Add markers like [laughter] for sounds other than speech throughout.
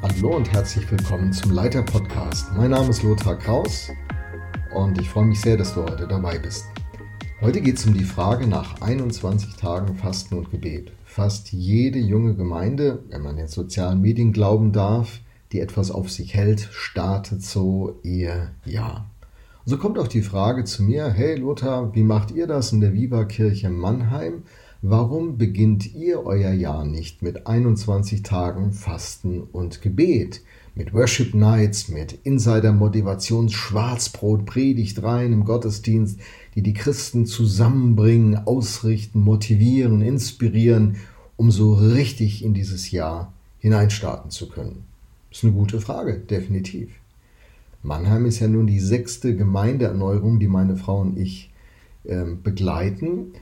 Hallo und herzlich willkommen zum Leiter Podcast. Mein Name ist Lothar Kraus und ich freue mich sehr, dass du heute dabei bist. Heute geht es um die Frage nach 21 Tagen Fasten und Gebet. Fast jede junge Gemeinde, wenn man den sozialen Medien glauben darf, die etwas auf sich hält, startet so ihr Jahr. So kommt auch die Frage zu mir, hey Lothar, wie macht ihr das in der Viva Kirche Mannheim? Warum beginnt ihr euer Jahr nicht mit 21 Tagen Fasten und Gebet? Mit Worship Nights, mit Insider-Motivations, Schwarzbrot, Predigt rein im Gottesdienst, die die Christen zusammenbringen, ausrichten, motivieren, inspirieren, um so richtig in dieses Jahr hineinstarten zu können? Ist eine gute Frage, definitiv. Mannheim ist ja nun die sechste Gemeindeerneuerung, die meine Frau und ich äh, begleiten.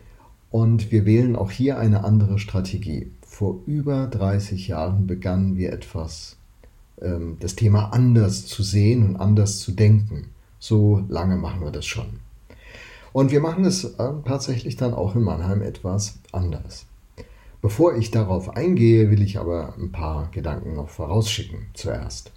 Und wir wählen auch hier eine andere Strategie. Vor über 30 Jahren begannen wir etwas, ähm, das Thema anders zu sehen und anders zu denken. So lange machen wir das schon. Und wir machen es äh, tatsächlich dann auch in Mannheim etwas anders. Bevor ich darauf eingehe, will ich aber ein paar Gedanken noch vorausschicken zuerst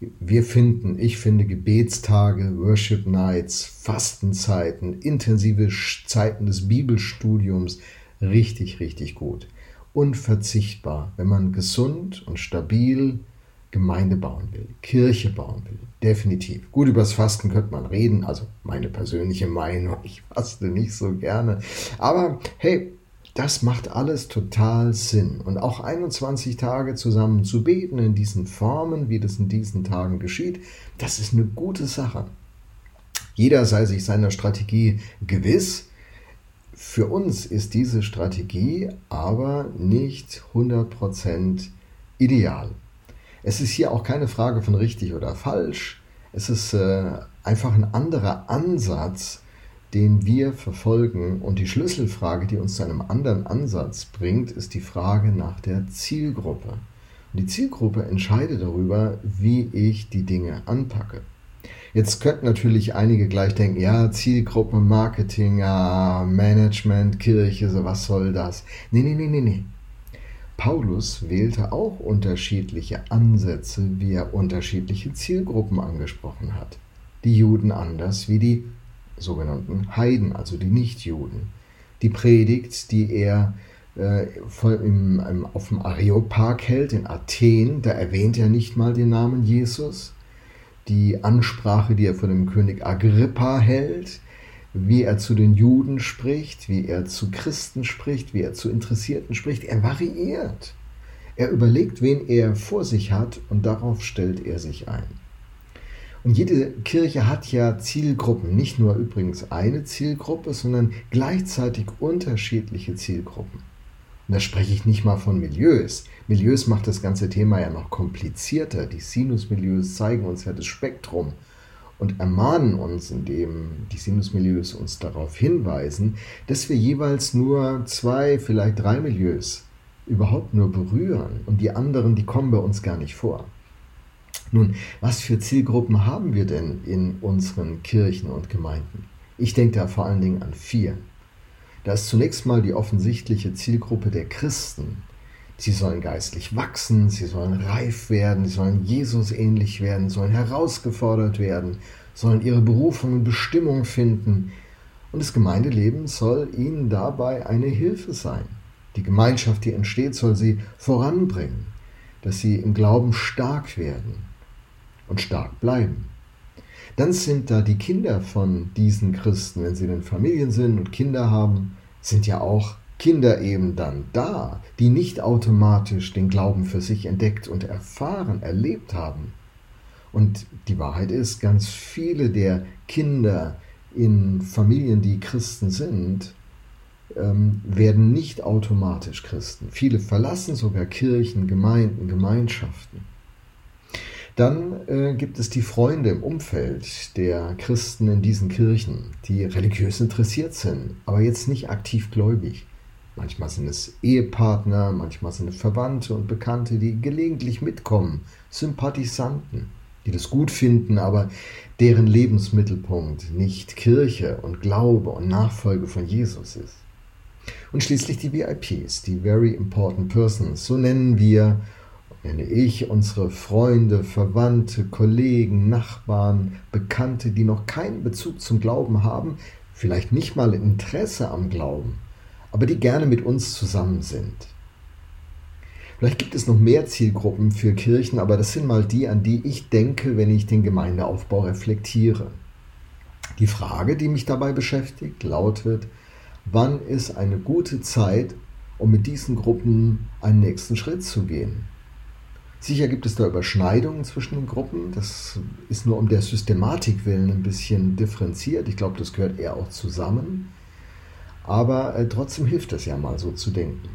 wir finden, ich finde Gebetstage, Worship Nights, Fastenzeiten, intensive Zeiten des Bibelstudiums richtig, richtig gut. Unverzichtbar, wenn man gesund und stabil Gemeinde bauen will, Kirche bauen will. Definitiv. Gut, über das Fasten könnte man reden, also meine persönliche Meinung. [laughs] Ich faste nicht so gerne. Aber hey, das macht alles total Sinn. Und auch 21 Tage zusammen zu beten in diesen Formen, wie das in diesen Tagen geschieht, das ist eine gute Sache. Jeder sei sich seiner Strategie gewiss. Für uns ist diese Strategie aber nicht 100% ideal. Es ist hier auch keine Frage von richtig oder falsch. Es ist äh, einfach ein anderer Ansatz, den wir verfolgen. Und die Schlüsselfrage, die uns zu einem anderen Ansatz bringt, ist die Frage nach der Zielgruppe. Und die Zielgruppe entscheidet darüber, wie ich die Dinge anpacke. Jetzt könnten natürlich einige gleich denken, ja, Zielgruppe, Marketing, ja, Management, Kirche, so was soll das? Nee, nee, nee, nee, nee. Paulus wählte auch unterschiedliche Ansätze, wie er unterschiedliche Zielgruppen angesprochen hat. Die Juden anders wie die sogenannten Heiden, also die Nichtjuden. Die Predigt, die er äh, im, im, auf dem Areopag hält in Athen, da erwähnt er nicht mal den Namen Jesus. Die Ansprache, die er von dem König Agrippa hält, wie er zu den Juden spricht, wie er zu Christen spricht, wie er zu Interessierten spricht, er variiert. Er überlegt, wen er vor sich hat und darauf stellt er sich ein. Und jede Kirche hat ja Zielgruppen, nicht nur übrigens eine Zielgruppe, sondern gleichzeitig unterschiedliche Zielgruppen. Und da spreche ich nicht mal von Milieus. Milieus macht das ganze Thema ja noch komplizierter. Die Sinusmilieus zeigen uns ja das Spektrum und ermahnen uns, indem die Sinusmilieus uns darauf hinweisen, dass wir jeweils nur zwei, vielleicht drei Milieus überhaupt nur berühren und die anderen, die kommen bei uns gar nicht vor. Nun, was für Zielgruppen haben wir denn in unseren Kirchen und Gemeinden? Ich denke da vor allen Dingen an vier. Da ist zunächst mal die offensichtliche Zielgruppe der Christen. Sie sollen geistlich wachsen, sie sollen reif werden, sie sollen Jesus ähnlich werden, sollen herausgefordert werden, sollen ihre Berufung und Bestimmung finden. Und das Gemeindeleben soll ihnen dabei eine Hilfe sein. Die Gemeinschaft, die entsteht, soll sie voranbringen, dass sie im Glauben stark werden, und stark bleiben. Dann sind da die Kinder von diesen Christen, wenn sie in Familien sind und Kinder haben, sind ja auch Kinder eben dann da, die nicht automatisch den Glauben für sich entdeckt und erfahren, erlebt haben. Und die Wahrheit ist, ganz viele der Kinder in Familien, die Christen sind, ähm, werden nicht automatisch Christen. Viele verlassen sogar Kirchen, Gemeinden, Gemeinschaften. Dann äh, gibt es die Freunde im Umfeld der Christen in diesen Kirchen, die religiös interessiert sind, aber jetzt nicht aktiv gläubig. Manchmal sind es Ehepartner, manchmal sind es Verwandte und Bekannte, die gelegentlich mitkommen, Sympathisanten, die das gut finden, aber deren Lebensmittelpunkt nicht Kirche und Glaube und Nachfolge von Jesus ist. Und schließlich die VIPs, die Very Important Persons, so nennen wir nenne ich unsere Freunde, Verwandte, Kollegen, Nachbarn, Bekannte, die noch keinen Bezug zum Glauben haben, vielleicht nicht mal Interesse am Glauben, aber die gerne mit uns zusammen sind. Vielleicht gibt es noch mehr Zielgruppen für Kirchen, aber das sind mal die, an die ich denke, wenn ich den Gemeindeaufbau reflektiere. Die Frage, die mich dabei beschäftigt, lautet, wann ist eine gute Zeit, um mit diesen Gruppen einen nächsten Schritt zu gehen? Sicher gibt es da Überschneidungen zwischen den Gruppen. Das ist nur um der Systematik willen ein bisschen differenziert. Ich glaube, das gehört eher auch zusammen. Aber äh, trotzdem hilft es ja mal so zu denken.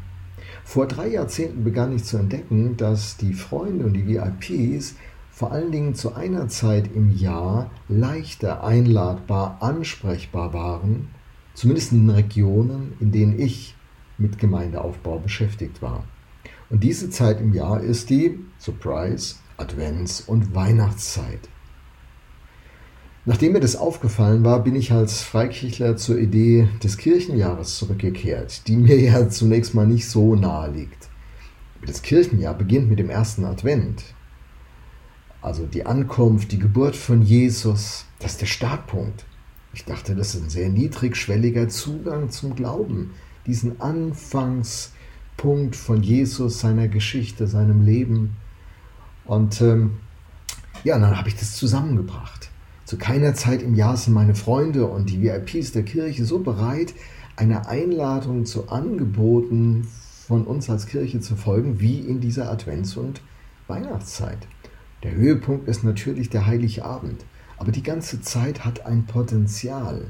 Vor drei Jahrzehnten begann ich zu entdecken, dass die Freunde und die VIPs vor allen Dingen zu einer Zeit im Jahr leichter einladbar, ansprechbar waren, zumindest in den Regionen, in denen ich mit Gemeindeaufbau beschäftigt war. Und diese Zeit im Jahr ist die, Surprise, Advents- und Weihnachtszeit. Nachdem mir das aufgefallen war, bin ich als Freikirchler zur Idee des Kirchenjahres zurückgekehrt, die mir ja zunächst mal nicht so nahe liegt. Das Kirchenjahr beginnt mit dem ersten Advent. Also die Ankunft, die Geburt von Jesus, das ist der Startpunkt. Ich dachte, das ist ein sehr niedrigschwelliger Zugang zum Glauben, diesen Anfangspunkt von Jesus, seiner Geschichte, seinem Leben. Und ähm, ja, dann habe ich das zusammengebracht. Zu keiner Zeit im Jahr sind meine Freunde und die VIPs der Kirche so bereit, einer Einladung zu Angeboten von uns als Kirche zu folgen, wie in dieser Advents- und Weihnachtszeit. Der Höhepunkt ist natürlich der Heilige Abend, aber die ganze Zeit hat ein Potenzial.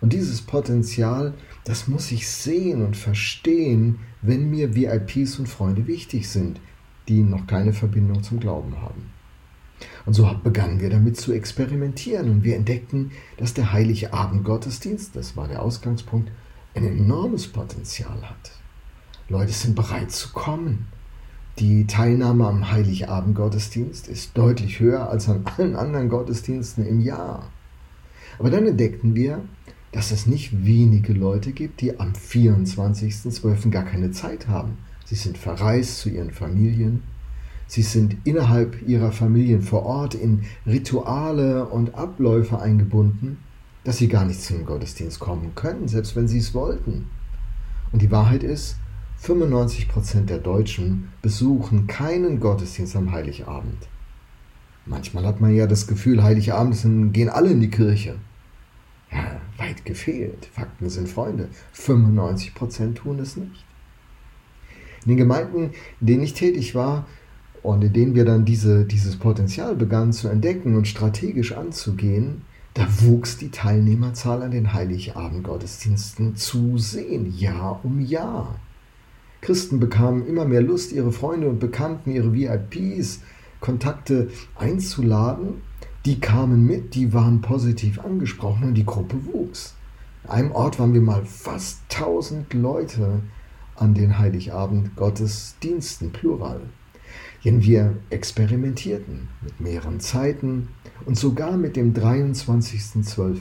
Und dieses Potenzial, das muss ich sehen und verstehen, wenn mir VIPs und Freunde wichtig sind, die noch keine Verbindung zum Glauben haben. Und so begannen wir damit zu experimentieren und wir entdeckten, dass der heilige Abendgottesdienst, das war der Ausgangspunkt, ein enormes Potenzial hat. Leute sind bereit zu kommen. Die Teilnahme am Heiligabendgottesdienst ist deutlich höher als an allen anderen Gottesdiensten im Jahr. Aber dann entdeckten wir, dass es nicht wenige Leute gibt, die am 24.12. gar keine Zeit haben. Sie sind verreist zu ihren Familien, Sie sind innerhalb ihrer Familien vor Ort in Rituale und Abläufe eingebunden, dass sie gar nicht zum Gottesdienst kommen können, selbst wenn sie es wollten. Und die Wahrheit ist, 95% der Deutschen besuchen keinen Gottesdienst am Heiligabend. Manchmal hat man ja das Gefühl, Heiligabend gehen alle in die Kirche. Ja, weit gefehlt. Fakten sind Freunde. 95% tun es nicht. In den Gemeinden, in denen ich tätig war, und in denen wir dann diese, dieses Potenzial begannen zu entdecken und strategisch anzugehen, da wuchs die Teilnehmerzahl an den Heiligabendgottesdiensten zu sehen, Jahr um Jahr. Christen bekamen immer mehr Lust, ihre Freunde und Bekannten, ihre VIPs, Kontakte einzuladen. Die kamen mit, die waren positiv angesprochen und die Gruppe wuchs. An einem Ort waren wir mal fast 1000 Leute an den Heiligabend-Gottesdiensten, plural. Denn wir experimentierten mit mehreren Zeiten und sogar mit dem 23.12.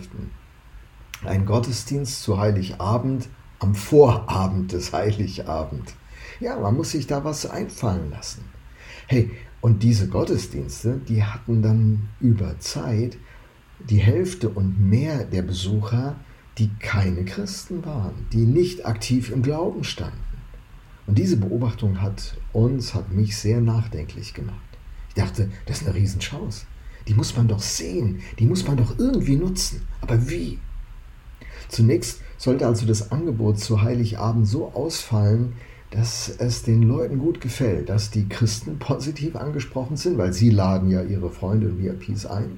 Ein Gottesdienst zu Heiligabend am Vorabend des Heiligabend. Ja, man muss sich da was einfallen lassen. Hey, und diese Gottesdienste, die hatten dann über Zeit die Hälfte und mehr der Besucher, die keine Christen waren, die nicht aktiv im Glauben standen. Und diese Beobachtung hat uns, hat mich sehr nachdenklich gemacht. Ich dachte, das ist eine Riesenchance. Die muss man doch sehen, die muss man doch irgendwie nutzen. Aber wie? Zunächst sollte also das Angebot zu Heiligabend so ausfallen, dass es den Leuten gut gefällt, dass die Christen positiv angesprochen sind, weil sie laden ja ihre Freunde und VIPs ein.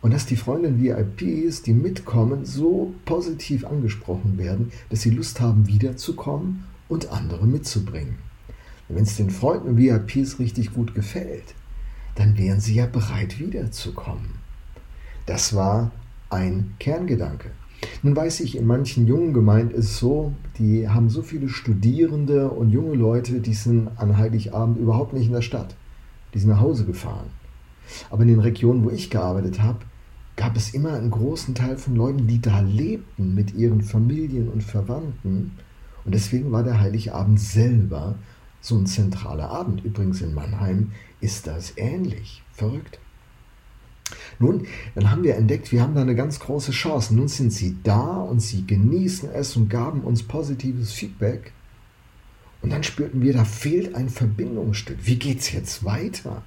Und dass die Freunde und VIPs, die mitkommen, so positiv angesprochen werden, dass sie Lust haben, wiederzukommen und andere mitzubringen. Wenn es den Freunden VIPs richtig gut gefällt, dann wären sie ja bereit wiederzukommen. Das war ein Kerngedanke. Nun weiß ich, in manchen jungen Gemeinden ist es so, die haben so viele Studierende und junge Leute, die sind an Heiligabend überhaupt nicht in der Stadt. Die sind nach Hause gefahren. Aber in den Regionen, wo ich gearbeitet habe, gab es immer einen großen Teil von Leuten, die da lebten mit ihren Familien und Verwandten und deswegen war der Heiligabend selber so ein zentraler Abend. Übrigens in Mannheim ist das ähnlich. Verrückt. Nun, dann haben wir entdeckt, wir haben da eine ganz große Chance. Nun sind sie da und sie genießen es und gaben uns positives Feedback. Und dann spürten wir, da fehlt ein Verbindungsstück. Wie geht es jetzt weiter?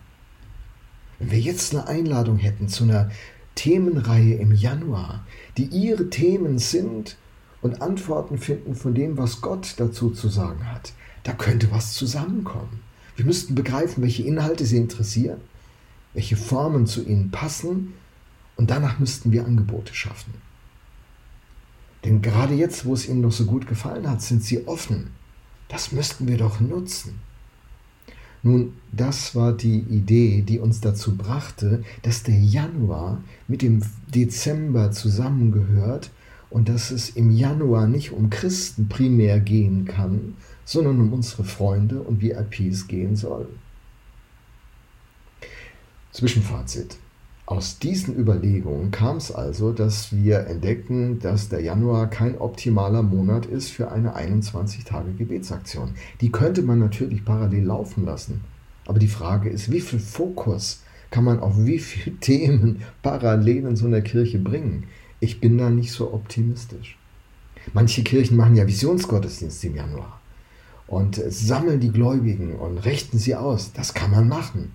Wenn wir jetzt eine Einladung hätten zu einer Themenreihe im Januar, die ihre Themen sind und Antworten finden von dem, was Gott dazu zu sagen hat, da könnte was zusammenkommen. Wir müssten begreifen, welche Inhalte sie interessieren welche Formen zu ihnen passen und danach müssten wir Angebote schaffen. Denn gerade jetzt, wo es ihnen noch so gut gefallen hat, sind sie offen. Das müssten wir doch nutzen. Nun, das war die Idee, die uns dazu brachte, dass der Januar mit dem Dezember zusammengehört und dass es im Januar nicht um Christen primär gehen kann, sondern um unsere Freunde und VIPs gehen soll. Zwischenfazit. Aus diesen Überlegungen kam es also, dass wir entdeckten, dass der Januar kein optimaler Monat ist für eine 21-Tage-Gebetsaktion. Die könnte man natürlich parallel laufen lassen. Aber die Frage ist, wie viel Fokus kann man auf wie viele [laughs] Themen parallel in so einer Kirche bringen? Ich bin da nicht so optimistisch. Manche Kirchen machen ja Visionsgottesdienst im Januar und sammeln die Gläubigen und richten sie aus. Das kann man machen.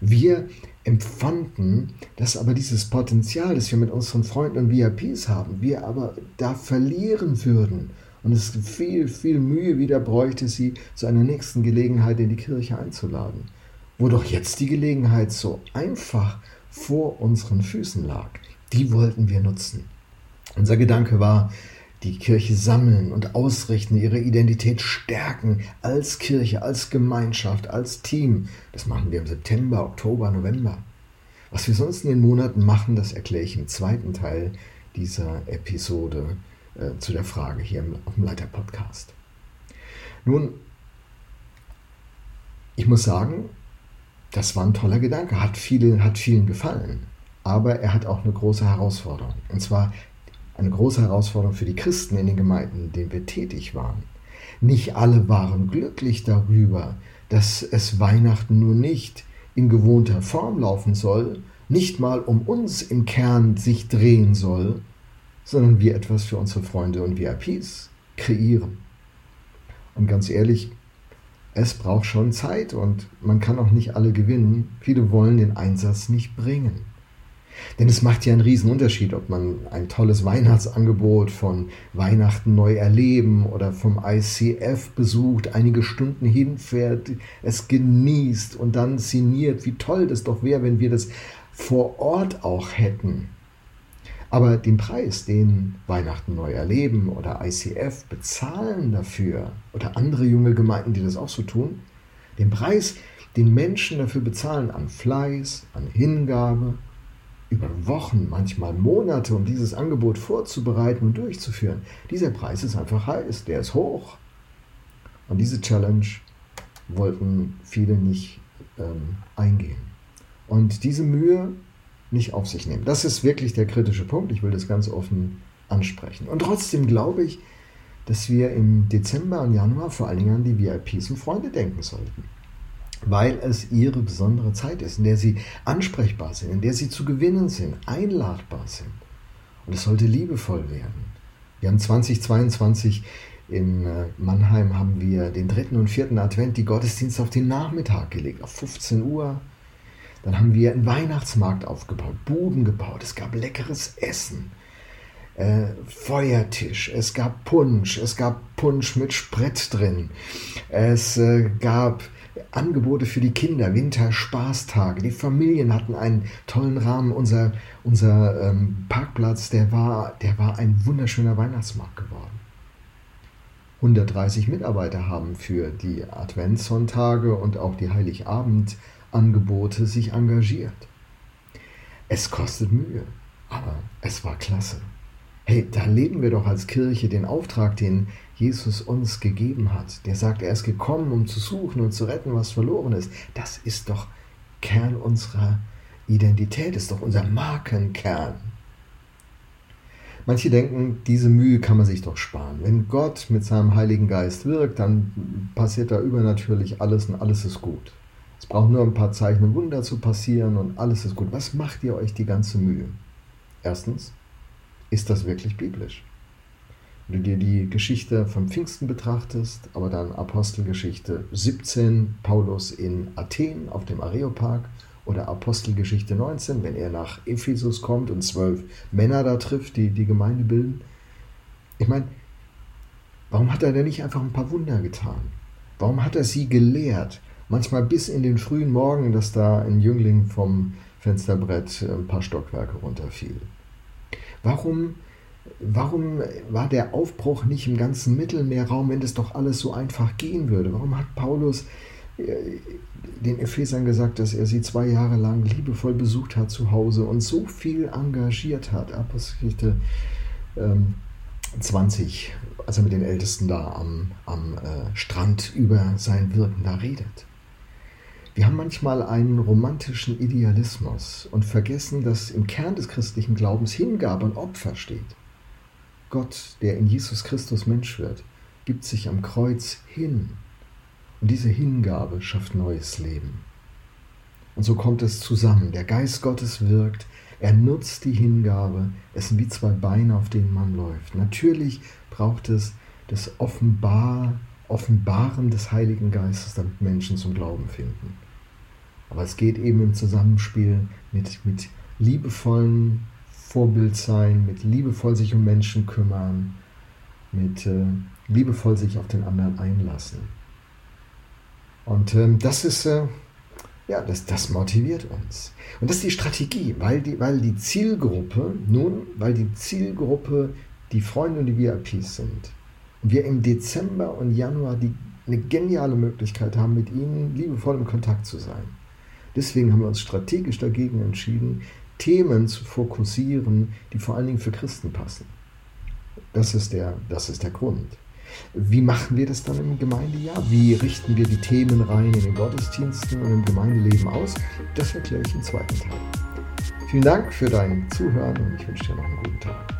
Wir empfanden, dass aber dieses Potenzial, das wir mit unseren Freunden und VIPs haben, wir aber da verlieren würden und es viel, viel Mühe wieder bräuchte, sie zu einer nächsten Gelegenheit in die Kirche einzuladen. Wo doch jetzt die Gelegenheit so einfach vor unseren Füßen lag, die wollten wir nutzen. Unser Gedanke war, die Kirche sammeln und ausrichten, ihre Identität stärken als Kirche, als Gemeinschaft, als Team. Das machen wir im September, Oktober, November. Was wir sonst in den Monaten machen, das erkläre ich im zweiten Teil dieser Episode äh, zu der Frage hier im, auf dem Leiter-Podcast. Nun, ich muss sagen, das war ein toller Gedanke, hat, viele, hat vielen gefallen. Aber er hat auch eine große Herausforderung. Und zwar eine große Herausforderung für die Christen in den Gemeinden, in denen wir tätig waren. Nicht alle waren glücklich darüber, dass es Weihnachten nur nicht in gewohnter Form laufen soll, nicht mal um uns im Kern sich drehen soll, sondern wir etwas für unsere Freunde und VIPs kreieren. Und ganz ehrlich, es braucht schon Zeit und man kann auch nicht alle gewinnen. Viele wollen den Einsatz nicht bringen. Denn es macht ja einen riesen Unterschied, ob man ein tolles Weihnachtsangebot von Weihnachten neu erleben oder vom ICF besucht, einige Stunden hinfährt, es genießt und dann sinniert, wie toll das doch wäre, wenn wir das vor Ort auch hätten. Aber den Preis, den Weihnachten neu erleben oder ICF bezahlen dafür oder andere junge Gemeinden, die das auch so tun, den Preis, den Menschen dafür bezahlen an Fleiß, an Hingabe, über Wochen, manchmal Monate, um dieses Angebot vorzubereiten und durchzuführen. Dieser Preis ist einfach heiß, der ist hoch. Und diese Challenge wollten viele nicht ähm, eingehen. Und diese Mühe nicht auf sich nehmen. Das ist wirklich der kritische Punkt. Ich will das ganz offen ansprechen. Und trotzdem glaube ich, dass wir im Dezember und Januar vor allen Dingen an die VIPs und Freunde denken sollten weil es ihre besondere Zeit ist, in der sie ansprechbar sind, in der sie zu gewinnen sind, einladbar sind. Und es sollte liebevoll werden. Wir haben 2022 in äh, Mannheim haben wir den dritten und vierten Advent die Gottesdienste auf den Nachmittag gelegt, auf 15 Uhr. Dann haben wir einen Weihnachtsmarkt aufgebaut, Buden gebaut, es gab leckeres Essen, äh, Feuertisch, es gab Punsch, es gab Punsch mit Sprit drin, es äh, gab Angebote für die Kinder, Winterspaßtage. Die Familien hatten einen tollen Rahmen. Unser, unser ähm, Parkplatz, der war, der war ein wunderschöner Weihnachtsmarkt geworden. 130 Mitarbeiter haben für die Adventssonntage und auch die Heiligabend-Angebote sich engagiert. Es kostet Mühe, aber es war klasse. Hey, da leben wir doch als Kirche den Auftrag, den Jesus uns gegeben hat, der sagt, er ist gekommen, um zu suchen und zu retten, was verloren ist, das ist doch Kern unserer Identität, ist doch unser Markenkern. Manche denken, diese Mühe kann man sich doch sparen. Wenn Gott mit seinem Heiligen Geist wirkt, dann passiert da übernatürlich alles und alles ist gut. Es braucht nur ein paar Zeichen und Wunder zu passieren und alles ist gut. Was macht ihr euch die ganze Mühe? Erstens, ist das wirklich biblisch? Wenn du dir die Geschichte vom Pfingsten betrachtest, aber dann Apostelgeschichte 17, Paulus in Athen auf dem Areopag oder Apostelgeschichte 19, wenn er nach Ephesus kommt und zwölf Männer da trifft, die die Gemeinde bilden. Ich meine, warum hat er denn nicht einfach ein paar Wunder getan? Warum hat er sie gelehrt? Manchmal bis in den frühen Morgen, dass da ein Jüngling vom Fensterbrett ein paar Stockwerke runterfiel. Warum Warum war der Aufbruch nicht im ganzen Mittelmeerraum, wenn das doch alles so einfach gehen würde? Warum hat Paulus äh, den Ephesern gesagt, dass er sie zwei Jahre lang liebevoll besucht hat zu Hause und so viel engagiert hat? Apostelgeschichte ähm, 20, als er mit den Ältesten da am, am äh, Strand über sein Wirken da redet. Wir haben manchmal einen romantischen Idealismus und vergessen, dass im Kern des christlichen Glaubens Hingabe und Opfer steht. Gott, der in Jesus Christus Mensch wird, gibt sich am Kreuz hin. Und diese Hingabe schafft neues Leben. Und so kommt es zusammen. Der Geist Gottes wirkt, er nutzt die Hingabe. Es sind wie zwei Beine, auf denen man läuft. Natürlich braucht es das Offenbar, Offenbaren des Heiligen Geistes, damit Menschen zum Glauben finden. Aber es geht eben im Zusammenspiel mit, mit liebevollen Vorbild sein, mit liebevoll sich um Menschen kümmern, mit äh, liebevoll sich auf den anderen einlassen. Und ähm, das ist, äh, ja, das, das motiviert uns. Und das ist die Strategie, weil die, weil die Zielgruppe, nun, weil die Zielgruppe die Freunde und die VIPs sind, und wir im Dezember und Januar die, eine geniale Möglichkeit haben, mit ihnen liebevoll im Kontakt zu sein. Deswegen haben wir uns strategisch dagegen entschieden, Themen zu fokussieren, die vor allen Dingen für Christen passen. Das ist der, das ist der Grund. Wie machen wir das dann im Gemeindejahr? Wie richten wir die Themen rein in den Gottesdiensten und im Gemeindeleben aus? Das erkläre ich im zweiten Teil. Vielen Dank für dein Zuhören und ich wünsche dir noch einen guten Tag.